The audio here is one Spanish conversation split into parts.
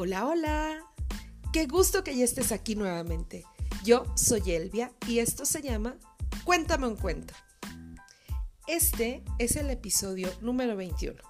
Hola, hola. Qué gusto que ya estés aquí nuevamente. Yo soy Elvia y esto se llama Cuéntame un cuento. Este es el episodio número 21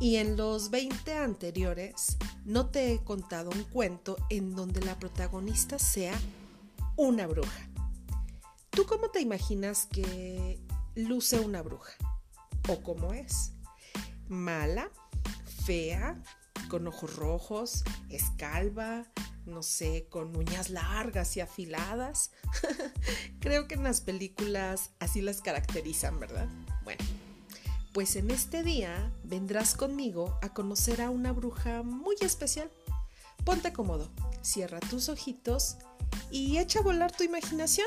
y en los 20 anteriores no te he contado un cuento en donde la protagonista sea una bruja. ¿Tú cómo te imaginas que luce una bruja? ¿O cómo es? ¿Mala? ¿Fea? ¿Con ojos rojos? ¿Escalva? No sé, con uñas largas y afiladas. Creo que en las películas así las caracterizan, ¿verdad? Bueno, pues en este día vendrás conmigo a conocer a una bruja muy especial. Ponte cómodo, cierra tus ojitos y echa a volar tu imaginación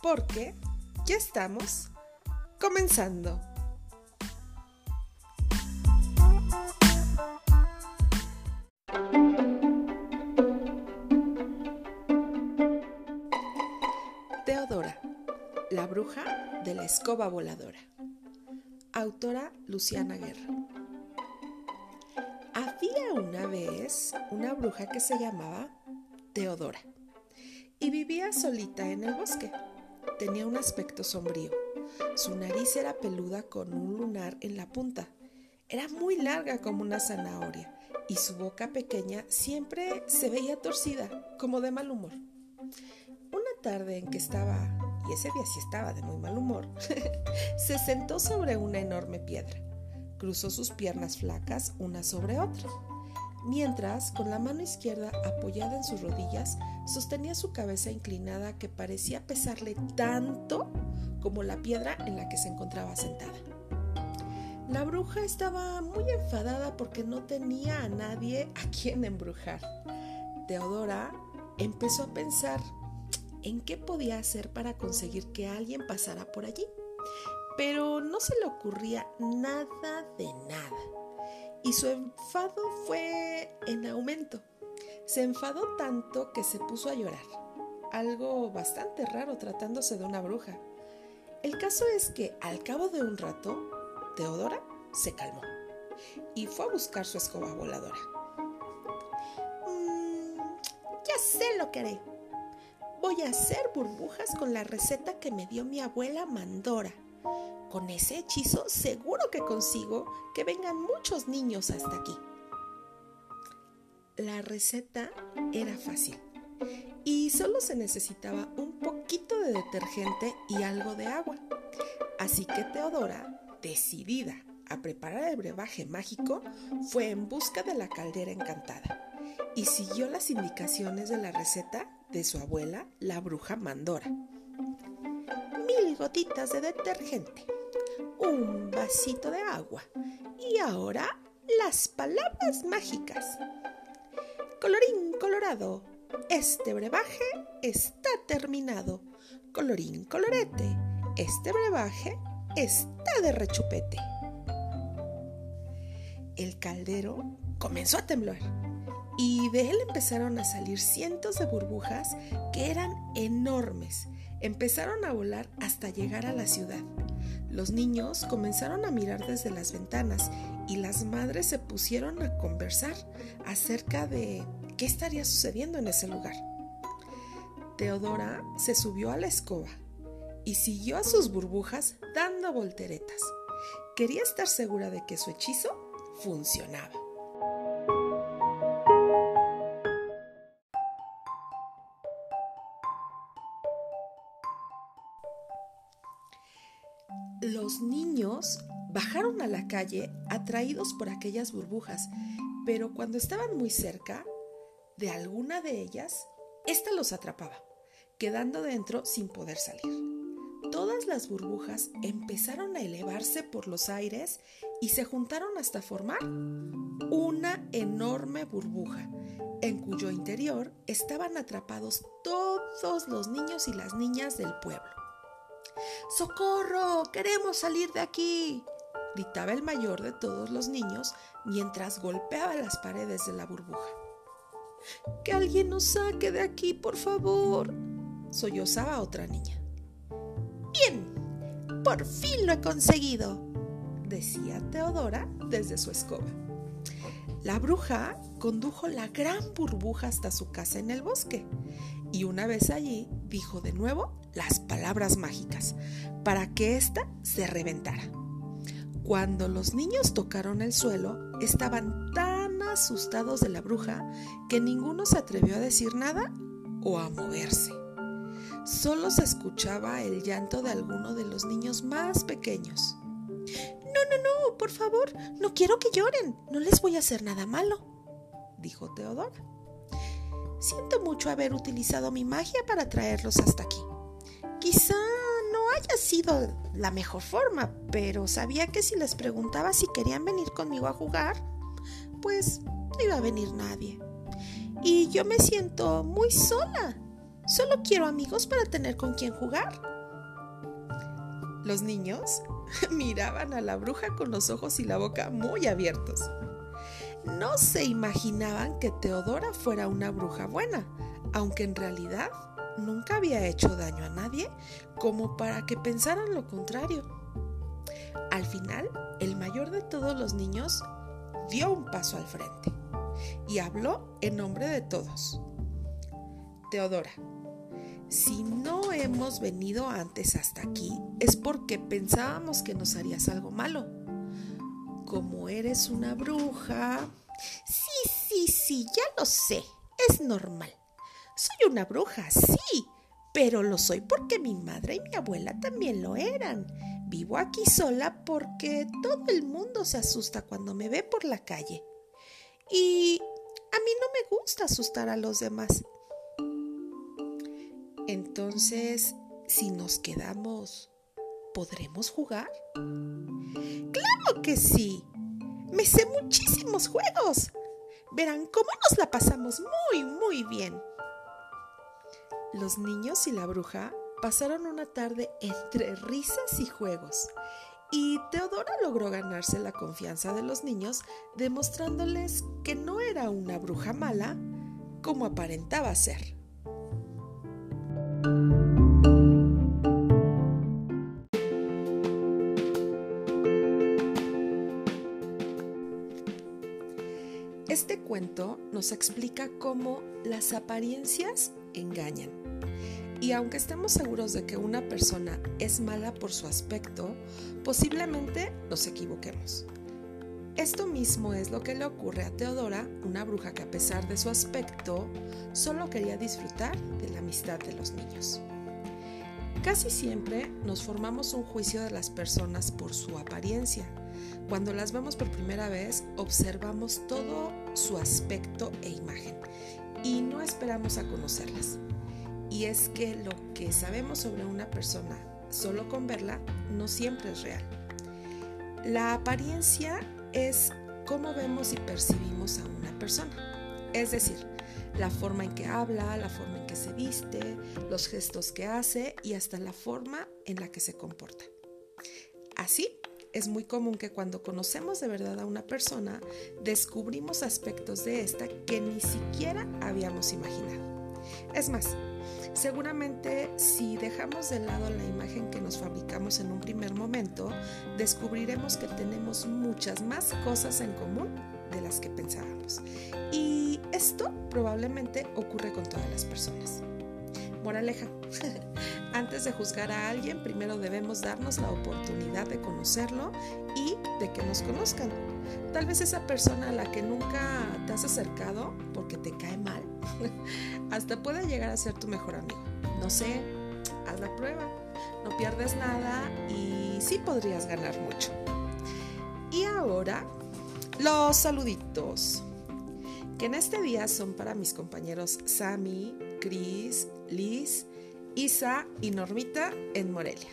porque ya estamos comenzando. Bruja de la escoba voladora. Autora Luciana Guerra. Había una vez una bruja que se llamaba Teodora y vivía solita en el bosque tenía un aspecto sombrío. Su nariz era peluda con un lunar en la punta. Era muy larga como una zanahoria y su boca pequeña siempre se veía torcida, como de mal humor. Una tarde en que estaba, y ese día sí estaba de muy mal humor, se sentó sobre una enorme piedra. Cruzó sus piernas flacas una sobre otra mientras con la mano izquierda apoyada en sus rodillas sostenía su cabeza inclinada que parecía pesarle tanto como la piedra en la que se encontraba sentada. La bruja estaba muy enfadada porque no tenía a nadie a quien embrujar. Teodora empezó a pensar en qué podía hacer para conseguir que alguien pasara por allí, pero no se le ocurría nada de nada y su enfado fue en aumento. Se enfadó tanto que se puso a llorar, algo bastante raro tratándose de una bruja. El caso es que al cabo de un rato, Teodora se calmó y fue a buscar su escoba voladora. Mm, ya sé lo que haré. Voy a hacer burbujas con la receta que me dio mi abuela Mandora con ese hechizo seguro que consigo que vengan muchos niños hasta aquí. La receta era fácil y solo se necesitaba un poquito de detergente y algo de agua. Así que Teodora, decidida a preparar el brebaje mágico, fue en busca de la caldera encantada y siguió las indicaciones de la receta de su abuela, la bruja Mandora. Mil gotitas de detergente, un vasito de agua. Y ahora las palabras mágicas. Colorín colorado, este brebaje está terminado. Colorín colorete, este brebaje está de rechupete. El caldero comenzó a temblar y de él empezaron a salir cientos de burbujas que eran enormes. Empezaron a volar hasta llegar a la ciudad. Los niños comenzaron a mirar desde las ventanas y las madres se pusieron a conversar acerca de qué estaría sucediendo en ese lugar. Teodora se subió a la escoba y siguió a sus burbujas dando volteretas. Quería estar segura de que su hechizo funcionaba. Bajaron a la calle atraídos por aquellas burbujas, pero cuando estaban muy cerca de alguna de ellas, ésta los atrapaba, quedando dentro sin poder salir. Todas las burbujas empezaron a elevarse por los aires y se juntaron hasta formar una enorme burbuja, en cuyo interior estaban atrapados todos los niños y las niñas del pueblo. ¡Socorro! ¡Queremos salir de aquí! Gritaba el mayor de todos los niños mientras golpeaba las paredes de la burbuja. Que alguien nos saque de aquí, por favor, sollozaba otra niña. Bien, por fin lo he conseguido, decía Teodora desde su escoba. La bruja condujo la gran burbuja hasta su casa en el bosque y una vez allí dijo de nuevo las palabras mágicas para que ésta se reventara. Cuando los niños tocaron el suelo, estaban tan asustados de la bruja que ninguno se atrevió a decir nada o a moverse. Solo se escuchaba el llanto de alguno de los niños más pequeños. No, no, no, por favor, no quiero que lloren, no les voy a hacer nada malo, dijo Teodora. Siento mucho haber utilizado mi magia para traerlos hasta aquí. Quizá haya sido la mejor forma, pero sabía que si les preguntaba si querían venir conmigo a jugar, pues no iba a venir nadie. Y yo me siento muy sola. Solo quiero amigos para tener con quien jugar. Los niños miraban a la bruja con los ojos y la boca muy abiertos. No se imaginaban que Teodora fuera una bruja buena, aunque en realidad nunca había hecho daño a nadie como para que pensaran lo contrario. Al final, el mayor de todos los niños dio un paso al frente y habló en nombre de todos. Teodora, si no hemos venido antes hasta aquí es porque pensábamos que nos harías algo malo. Como eres una bruja... Sí, sí, sí, ya lo sé. Es normal. Soy una bruja, sí, pero lo soy porque mi madre y mi abuela también lo eran. Vivo aquí sola porque todo el mundo se asusta cuando me ve por la calle. Y a mí no me gusta asustar a los demás. Entonces, si nos quedamos, ¿podremos jugar? Claro que sí. Me sé muchísimos juegos. Verán cómo nos la pasamos muy, muy bien. Los niños y la bruja pasaron una tarde entre risas y juegos, y Teodora logró ganarse la confianza de los niños demostrándoles que no era una bruja mala como aparentaba ser. Nos explica cómo las apariencias engañan. Y aunque estemos seguros de que una persona es mala por su aspecto, posiblemente nos equivoquemos. Esto mismo es lo que le ocurre a Teodora, una bruja que a pesar de su aspecto, solo quería disfrutar de la amistad de los niños. Casi siempre nos formamos un juicio de las personas por su apariencia. Cuando las vemos por primera vez, observamos todo su aspecto e imagen y no esperamos a conocerlas. Y es que lo que sabemos sobre una persona solo con verla no siempre es real. La apariencia es cómo vemos y percibimos a una persona. Es decir, la forma en que habla, la forma en que se viste, los gestos que hace y hasta la forma en la que se comporta. Así, es muy común que cuando conocemos de verdad a una persona, descubrimos aspectos de esta que ni siquiera habíamos imaginado. Es más, seguramente si dejamos de lado la imagen que nos fabricamos en un primer momento, descubriremos que tenemos muchas más cosas en común de las que pensábamos. Y esto probablemente ocurre con todas las personas. Moraleja, antes de juzgar a alguien, primero debemos darnos la oportunidad de conocerlo y de que nos conozcan. Tal vez esa persona a la que nunca te has acercado porque te cae mal, hasta puede llegar a ser tu mejor amigo. No sé, haz la prueba, no pierdes nada y sí podrías ganar mucho. Y ahora, los saluditos que en este día son para mis compañeros Sami, Chris, Liz, Isa y Normita en Morelia.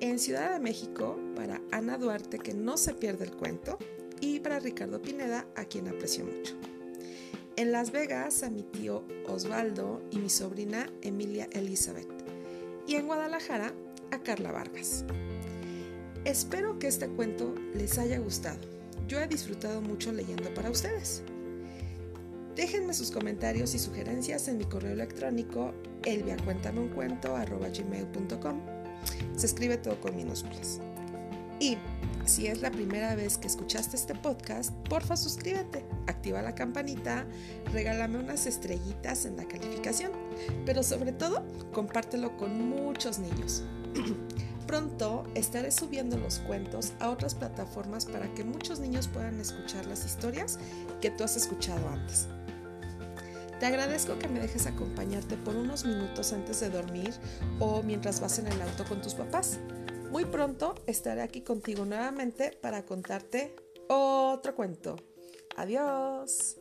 En Ciudad de México, para Ana Duarte, que no se pierde el cuento, y para Ricardo Pineda, a quien aprecio mucho. En Las Vegas, a mi tío Osvaldo y mi sobrina Emilia Elizabeth. Y en Guadalajara, a Carla Vargas. Espero que este cuento les haya gustado. Yo he disfrutado mucho leyendo para ustedes. Déjenme sus comentarios y sugerencias en mi correo electrónico elviacuéntameuncuento.gmail.com Se escribe todo con minúsculas. Y si es la primera vez que escuchaste este podcast, porfa suscríbete, activa la campanita, regálame unas estrellitas en la calificación, pero sobre todo compártelo con muchos niños. Pronto estaré subiendo los cuentos a otras plataformas para que muchos niños puedan escuchar las historias que tú has escuchado antes. Te agradezco que me dejes acompañarte por unos minutos antes de dormir o mientras vas en el auto con tus papás. Muy pronto estaré aquí contigo nuevamente para contarte otro cuento. Adiós.